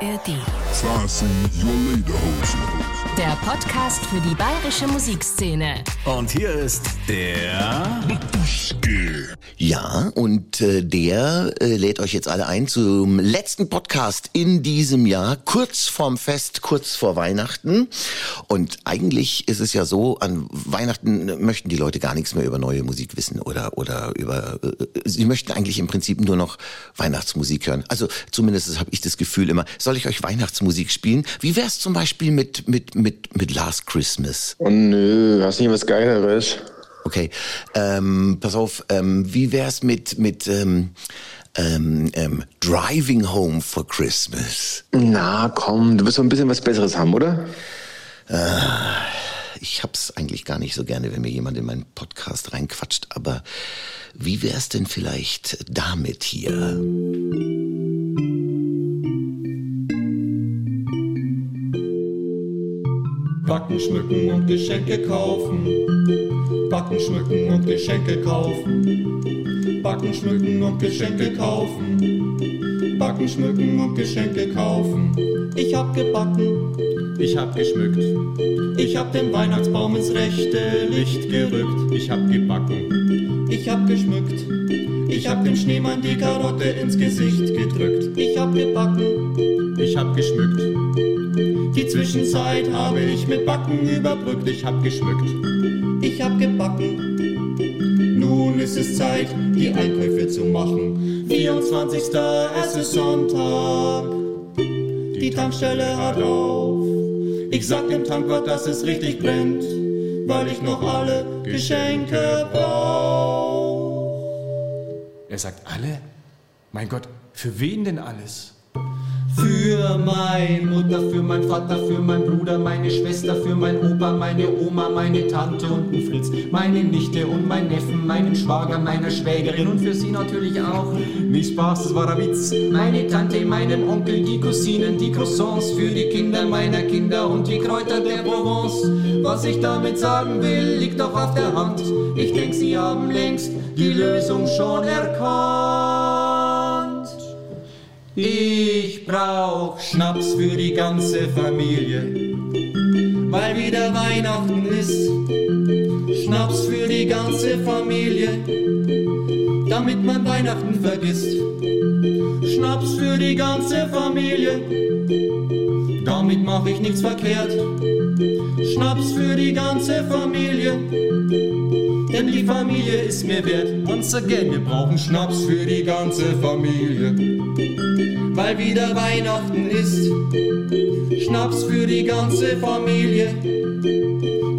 ARD. Sign scene, your lederhosen. Der Podcast für die bayerische Musikszene. Und hier ist der Ja, und äh, der äh, lädt euch jetzt alle ein zum letzten Podcast in diesem Jahr, kurz vorm Fest, kurz vor Weihnachten. Und eigentlich ist es ja so, an Weihnachten möchten die Leute gar nichts mehr über neue Musik wissen oder oder über äh, sie möchten eigentlich im Prinzip nur noch Weihnachtsmusik hören. Also zumindest habe ich das Gefühl immer, soll ich euch Weihnachtsmusik spielen? Wie wär's zum Beispiel mit mit mit mit Last Christmas? Oh nö, hast nicht was Geileres? Okay, ähm, pass auf, ähm, wie wär's mit, mit ähm, ähm, ähm, Driving Home for Christmas? Na komm, du wirst doch ein bisschen was Besseres haben, oder? Ich hab's eigentlich gar nicht so gerne, wenn mir jemand in meinen Podcast reinquatscht, aber wie wär's denn vielleicht damit hier? Backen, schmücken und Geschenke kaufen. Backen, schmücken und Geschenke kaufen. Backen, schmücken und Geschenke kaufen. Backen, schmücken und Geschenke kaufen. Ich hab gebacken. Ich hab geschmückt. Ich hab den Weihnachtsbaum ins rechte Licht gerückt. Ich hab gebacken. Ich hab geschmückt. Ich hab dem Schneemann die Karotte ins Gesicht gedrückt. Ich hab gebacken. Ich hab geschmückt. Die Zwischenzeit habe ich mit Backen überbrückt. Ich hab geschmückt. Ich hab gebacken. Nun ist es Zeit, die Einkäufe zu machen. 24. Es ist Sonntag. Die Tankstelle hat auf. Ich sag dem Tankwart, dass es richtig brennt, weil ich noch alle Geschenke brauch. Er sagt alle? Mein Gott, für wen denn alles? Für meine Mutter, für mein Vater, für mein Bruder, meine Schwester, für mein Opa, meine Oma, meine Tante und ein Fritz, meine Nichte und mein Neffen, meinen Schwager, meiner Schwägerin und für sie natürlich auch. Nicht Spaß, das war ein Witz. Meine Tante, meinem Onkel, die Cousinen, die Croissants für die Kinder meiner Kinder und die Kräuter der Provence. Was ich damit sagen will, liegt doch auf der Hand. Ich denk, sie haben längst die Lösung schon erkannt. Ich brauch Schnaps für die ganze Familie, weil wieder Weihnachten ist. Schnaps für die ganze Familie, damit man Weihnachten vergisst. Schnaps für die ganze Familie, damit mach ich nichts verkehrt. Schnaps für die ganze Familie, denn die Familie ist mir wert. Once again, wir brauchen Schnaps für die ganze Familie, weil wieder Weihnachten ist. Schnaps für die ganze Familie,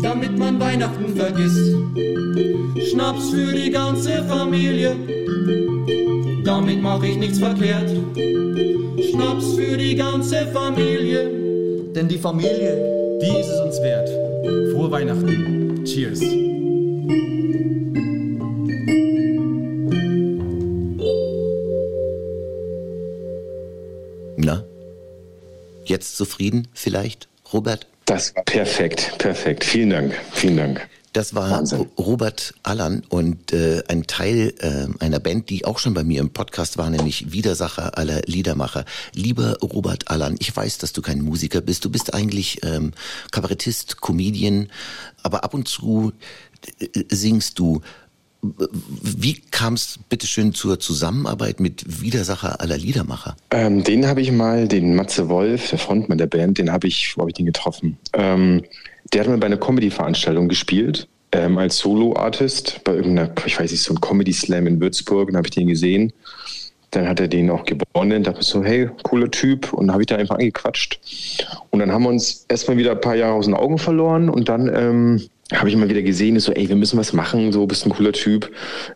damit man Weihnachten vergisst. Schnaps für die ganze Familie, damit mach ich nichts verkehrt. Schnaps für die ganze Familie, denn die Familie, Die ist es uns wert. Frohe Weihnachten. Cheers. Jetzt zufrieden vielleicht, Robert? Das war perfekt, perfekt. Vielen Dank, vielen Dank. Das war Wahnsinn. Robert Allan und äh, ein Teil äh, einer Band, die auch schon bei mir im Podcast war, nämlich Widersacher aller Liedermacher. Lieber Robert Allan, ich weiß, dass du kein Musiker bist. Du bist eigentlich ähm, Kabarettist, Comedian, aber ab und zu äh, singst du. Wie kam es bitteschön zur Zusammenarbeit mit Widersacher aller Liedermacher? Ähm, den habe ich mal, den Matze Wolf, der Frontmann der Band, den habe ich, wo habe ich den getroffen? Ähm, der hat mal bei einer Comedy-Veranstaltung gespielt, ähm, als Solo-Artist, bei irgendeiner, ich weiß nicht, so ein Comedy-Slam in Würzburg, dann habe ich den gesehen. Dann hat er den auch gewonnen, dachte so, hey, cooler Typ. Und habe ich da einfach angequatscht. Und dann haben wir uns erstmal wieder ein paar Jahre aus den Augen verloren und dann ähm, habe ich mal wieder gesehen, so, ey, wir müssen was machen, so, bist ein cooler Typ.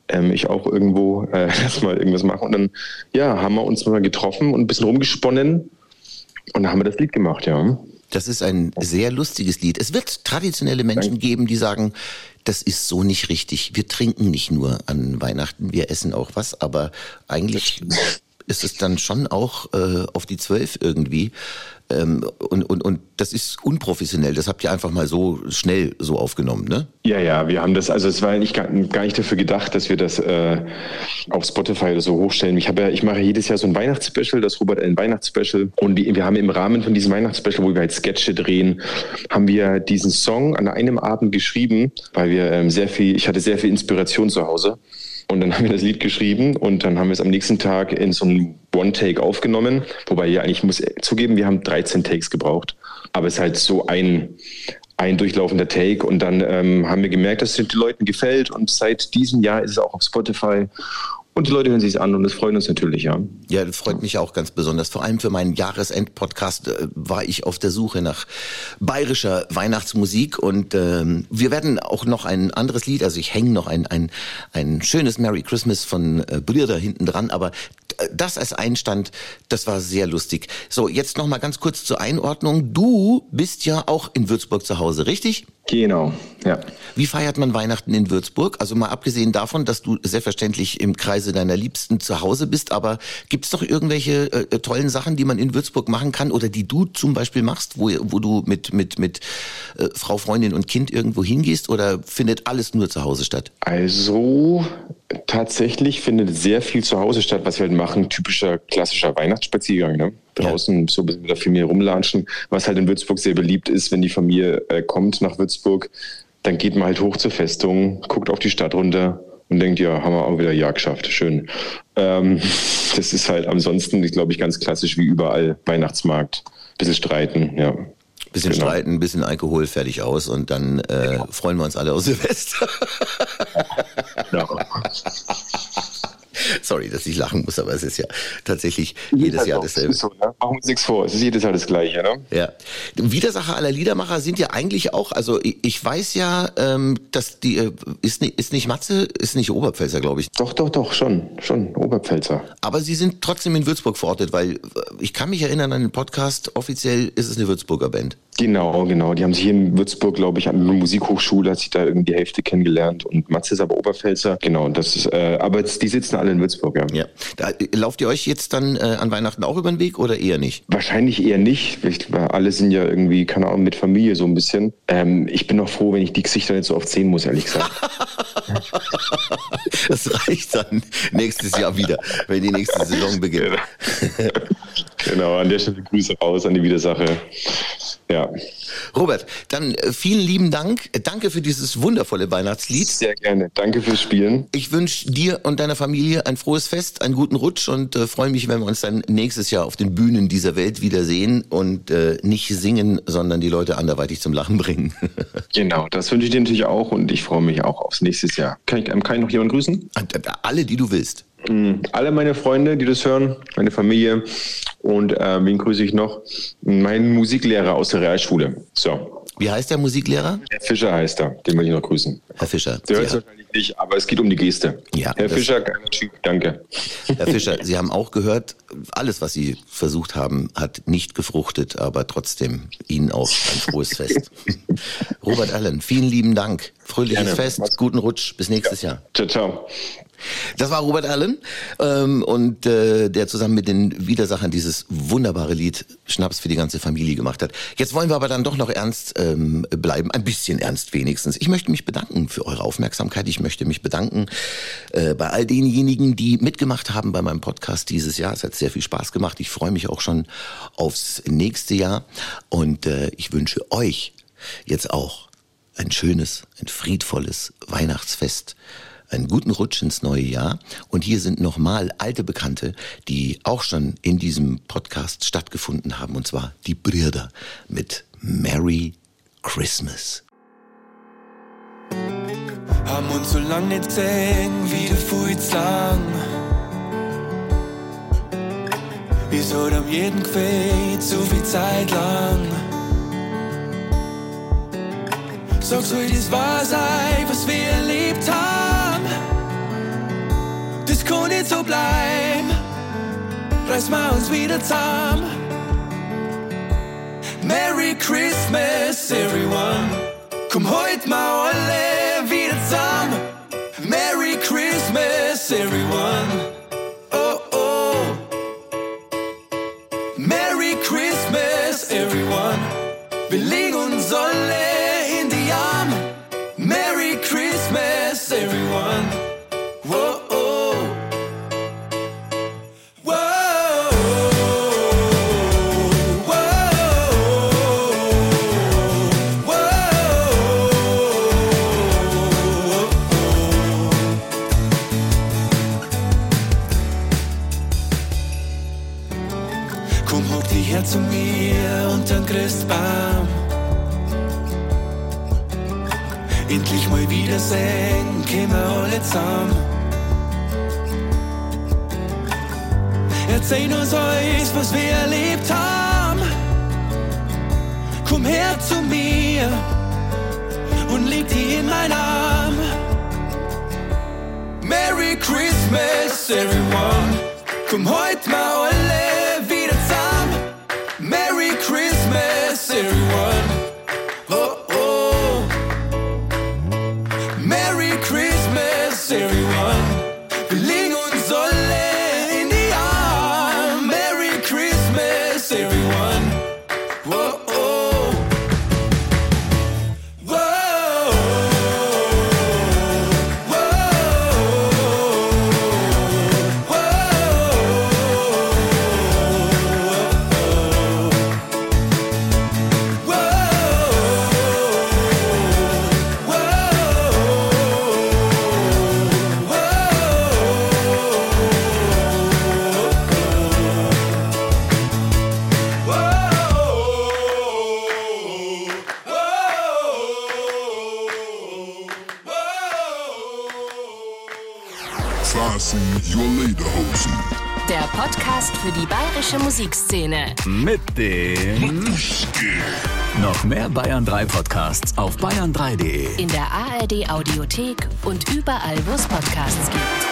Ähm, ich auch irgendwo äh, erstmal irgendwas machen. Und dann, ja, haben wir uns mal getroffen und ein bisschen rumgesponnen. Und dann haben wir das Lied gemacht, ja. Das ist ein sehr lustiges Lied. Es wird traditionelle Menschen geben, die sagen, das ist so nicht richtig. Wir trinken nicht nur an Weihnachten, wir essen auch was, aber eigentlich ist es dann schon auch äh, auf die Zwölf irgendwie. Ähm, und, und, und das ist unprofessionell. Das habt ihr einfach mal so schnell so aufgenommen, ne? Ja, ja, wir haben das, also es war eigentlich gar, gar nicht dafür gedacht, dass wir das äh, auf Spotify oder so hochstellen. Ich, ja, ich mache jedes Jahr so ein Weihnachtsspecial, das Robert ein Weihnachtsspecial. Und die, wir haben im Rahmen von diesem Weihnachtsspecial, wo wir halt Sketche drehen, haben wir diesen Song an einem Abend geschrieben, weil wir ähm, sehr viel, ich hatte sehr viel Inspiration zu Hause. Und dann haben wir das Lied geschrieben und dann haben wir es am nächsten Tag in so einem One-Take aufgenommen. Wobei ja, ich muss zugeben, wir haben 13 Takes gebraucht. Aber es ist halt so ein, ein durchlaufender Take und dann ähm, haben wir gemerkt, dass es den Leuten gefällt und seit diesem Jahr ist es auch auf Spotify und die Leute hören sich an und das freut uns natürlich, ja. Ja, das freut mich auch ganz besonders. Vor allem für meinen Jahresend-Podcast äh, war ich auf der Suche nach bayerischer Weihnachtsmusik und ähm, wir werden auch noch ein anderes Lied, also ich hänge noch ein, ein, ein schönes Merry Christmas von äh, Brüder hinten dran, aber das als Einstand, das war sehr lustig. So, jetzt noch mal ganz kurz zur Einordnung. Du bist ja auch in Würzburg zu Hause, richtig? Genau, ja. Wie feiert man Weihnachten in Würzburg? Also mal abgesehen davon, dass du selbstverständlich im Kreise deiner Liebsten zu Hause bist, aber gibt es noch irgendwelche äh, tollen Sachen, die man in Würzburg machen kann oder die du zum Beispiel machst, wo, wo du mit, mit, mit äh, Frau, Freundin und Kind irgendwo hingehst oder findet alles nur zu Hause statt? Also tatsächlich findet sehr viel zu Hause statt, was wir halt machen. Typischer klassischer Weihnachtsspaziergang. Ne? Draußen ja. so mit der Familie rumlatschen. Was halt in Würzburg sehr beliebt ist, wenn die Familie äh, kommt nach Würzburg, dann geht man halt hoch zur Festung, guckt auf die Stadt runter und denkt, ja, haben wir auch wieder Ja geschafft. Schön. Ähm, das ist halt ansonsten, glaube ich, ganz klassisch wie überall Weihnachtsmarkt. Bisschen streiten, ja. Bisschen genau. streiten, bisschen Alkohol, fertig aus und dann äh, genau. freuen wir uns alle aus Silvester. genau. Sorry, dass ich lachen muss, aber es ist ja tatsächlich jedes halt Jahr dasselbe. So, ne? Machen wir uns nichts vor, es ist jedes Jahr das Gleiche. Ne? Ja. Widersacher aller Liedermacher sind ja eigentlich auch, also ich weiß ja, ähm, dass die, äh, ist, nicht, ist nicht Matze, ist nicht Oberpfälzer, glaube ich. Doch, doch, doch, schon, schon, Oberpfälzer. Aber sie sind trotzdem in Würzburg verortet, weil äh, ich kann mich erinnern an den Podcast, offiziell ist es eine Würzburger Band. Genau, genau. Die haben sich hier in Würzburg, glaube ich, an einer Musikhochschule, hat sich da irgendwie die Hälfte kennengelernt und Matze ist aber Oberpfälzer. Genau, das ist, äh, aber die sitzen alle in Würzburg, ja. ja. Da, lauft ihr euch jetzt dann äh, an Weihnachten auch über den Weg oder eher nicht? Wahrscheinlich eher nicht. Alle sind ja irgendwie, keine Ahnung, mit Familie so ein bisschen. Ähm, ich bin noch froh, wenn ich die Gesichter nicht so oft sehen muss, ehrlich gesagt. das reicht dann nächstes Jahr wieder, wenn die nächste Saison beginnt. Genau, genau an der Stelle Grüße raus an die Widersache. Ja. Robert, dann äh, vielen lieben Dank. Danke für dieses wundervolle Weihnachtslied. Sehr gerne. Danke fürs Spielen. Ich wünsche dir und deiner Familie ein frohes Fest, einen guten Rutsch und äh, freue mich, wenn wir uns dann nächstes Jahr auf den Bühnen dieser Welt wiedersehen und äh, nicht singen, sondern die Leute anderweitig zum Lachen bringen. genau, das wünsche ich dir natürlich auch und ich freue mich auch aufs nächste Jahr. Kann ich, ähm, kann ich noch jemanden grüßen? Alle, die du willst. Mm, alle meine Freunde, die das hören, meine Familie und äh, wen grüße ich noch? Mein Musiklehrer aus der Realschule. So. Wie heißt der Musiklehrer? Herr Fischer heißt er, den will ich noch grüßen. Herr Fischer. Der hört wahrscheinlich nicht, aber es geht um die Geste. Ja, Herr Fischer, geiler Typ, danke. Herr Fischer, Sie haben auch gehört, alles, was Sie versucht haben, hat nicht gefruchtet, aber trotzdem Ihnen auch ein frohes Fest. Robert Allen, vielen lieben Dank. Fröhliches Gerne. Fest, guten Rutsch, bis nächstes ja. Jahr. Ciao, ciao. Das war Robert Allen ähm, und äh, der zusammen mit den Widersachern dieses wunderbare Lied Schnaps für die ganze Familie gemacht hat. Jetzt wollen wir aber dann doch noch ernst ähm, bleiben, ein bisschen ernst wenigstens. Ich möchte mich bedanken für eure Aufmerksamkeit. Ich möchte mich bedanken äh, bei all denjenigen, die mitgemacht haben bei meinem Podcast dieses Jahr. Es hat sehr viel Spaß gemacht. Ich freue mich auch schon aufs nächste Jahr und äh, ich wünsche euch jetzt auch ein schönes, ein friedvolles Weihnachtsfest einen guten Rutsch ins neue Jahr. Und hier sind nochmal alte Bekannte, die auch schon in diesem Podcast stattgefunden haben, und zwar die Brüder mit Merry Christmas. Haben uns so lang nicht gesehen, wie du fuhrst lang. Wieso haben jeden gefehlt, so viel Zeit lang? Sagst du, das war sei, was wir erlebt haben? Bleiben. Reiß mal uns wieder. Merry Christmas, everyone. Komm heute mal alle wieder zusammen. Merry Christmas, everyone. Wir alle zusammen. Erzähl uns alles, was wir erlebt haben. Komm her zu mir und leg dich in meinen Arm. Merry Christmas, everyone. Komm heute mal alle wieder zusammen. Merry Christmas, everyone. Everyone. Wir Fasten your lederhosen. Der Podcast für die bayerische Musikszene. Mit dem noch mehr Bayern 3 Podcasts auf bayern3.de. In der ARD Audiothek und überall, wo es Podcasts gibt.